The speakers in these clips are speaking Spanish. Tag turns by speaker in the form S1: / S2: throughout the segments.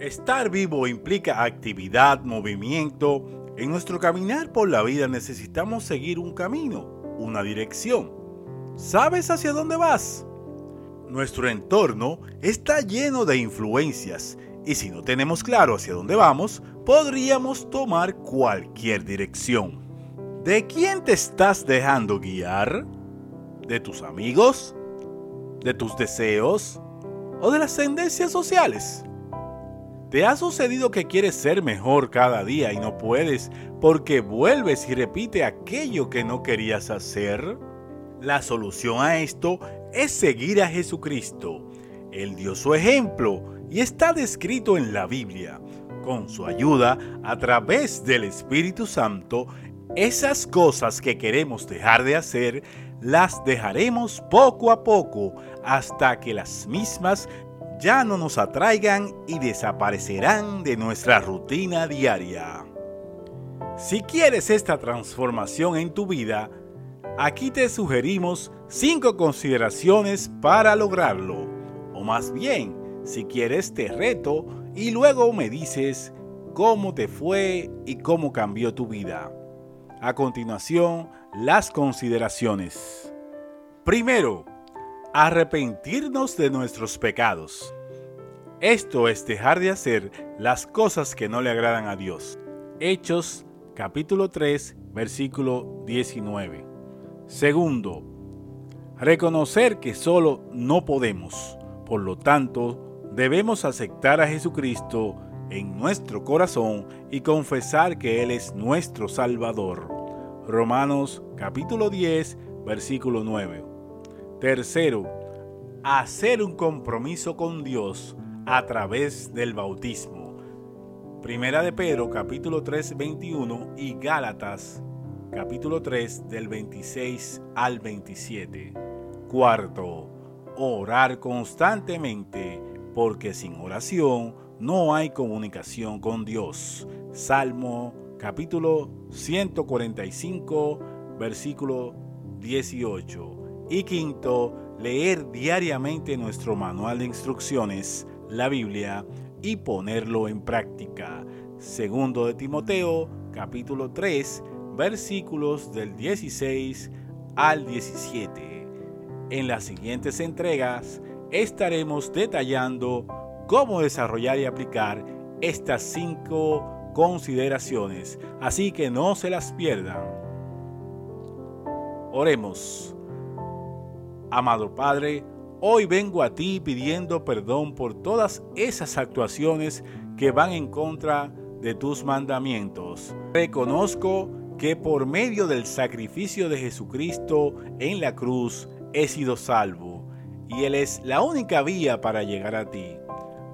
S1: Estar vivo implica actividad, movimiento. En nuestro caminar por la vida necesitamos seguir un camino, una dirección. ¿Sabes hacia dónde vas? Nuestro entorno está lleno de influencias y si no tenemos claro hacia dónde vamos, podríamos tomar cualquier dirección. ¿De quién te estás dejando guiar? ¿De tus amigos? ¿De tus deseos? ¿O de las tendencias sociales? ¿Te ha sucedido que quieres ser mejor cada día y no puedes porque vuelves y repite aquello que no querías hacer? La solución a esto es seguir a Jesucristo. Él dio su ejemplo y está descrito en la Biblia. Con su ayuda, a través del Espíritu Santo, esas cosas que queremos dejar de hacer, las dejaremos poco a poco hasta que las mismas ya no nos atraigan y desaparecerán de nuestra rutina diaria. Si quieres esta transformación en tu vida, aquí te sugerimos cinco consideraciones para lograrlo. O más bien, si quieres te reto y luego me dices cómo te fue y cómo cambió tu vida. A continuación, las consideraciones. Primero, arrepentirnos de nuestros pecados. Esto es dejar de hacer las cosas que no le agradan a Dios. Hechos capítulo 3 versículo 19. Segundo, reconocer que solo no podemos. Por lo tanto, debemos aceptar a Jesucristo en nuestro corazón y confesar que Él es nuestro Salvador. Romanos capítulo 10 versículo 9. Tercero, hacer un compromiso con Dios a través del bautismo. Primera de Pedro capítulo 3 21 y Gálatas capítulo 3 del 26 al 27. Cuarto, orar constantemente porque sin oración no hay comunicación con Dios. Salmo capítulo 145 versículo 18. Y quinto, leer diariamente nuestro manual de instrucciones, la Biblia, y ponerlo en práctica. Segundo de Timoteo, capítulo 3, versículos del 16 al 17. En las siguientes entregas estaremos detallando cómo desarrollar y aplicar estas cinco consideraciones, así que no se las pierdan. Oremos. Amado Padre, hoy vengo a ti pidiendo perdón por todas esas actuaciones que van en contra de tus mandamientos. Reconozco que por medio del sacrificio de Jesucristo en la cruz he sido salvo y Él es la única vía para llegar a ti.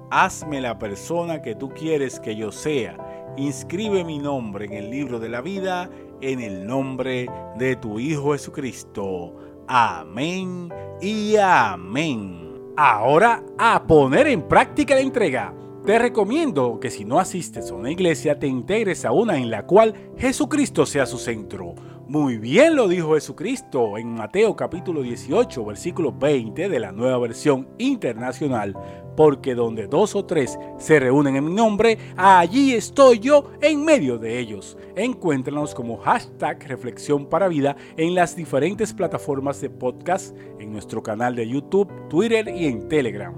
S1: Hazme la persona que tú quieres que yo sea. Inscribe mi nombre en el libro de la vida en el nombre de tu Hijo Jesucristo. Amén y amén. Ahora a poner en práctica la entrega. Te recomiendo que si no asistes a una iglesia te integres a una en la cual Jesucristo sea su centro. Muy bien lo dijo Jesucristo en Mateo capítulo 18 versículo 20 de la nueva versión internacional porque donde dos o tres se reúnen en mi nombre, allí estoy yo en medio de ellos. Encuéntranos como hashtag Reflexión para Vida en las diferentes plataformas de podcast, en nuestro canal de YouTube, Twitter y en Telegram.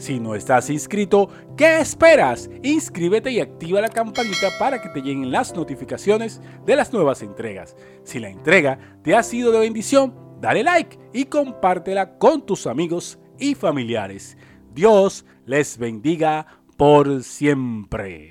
S1: Si no estás inscrito, ¿qué esperas? Inscríbete y activa la campanita para que te lleguen las notificaciones de las nuevas entregas. Si la entrega te ha sido de bendición, dale like y compártela con tus amigos y familiares. Dios les bendiga por siempre.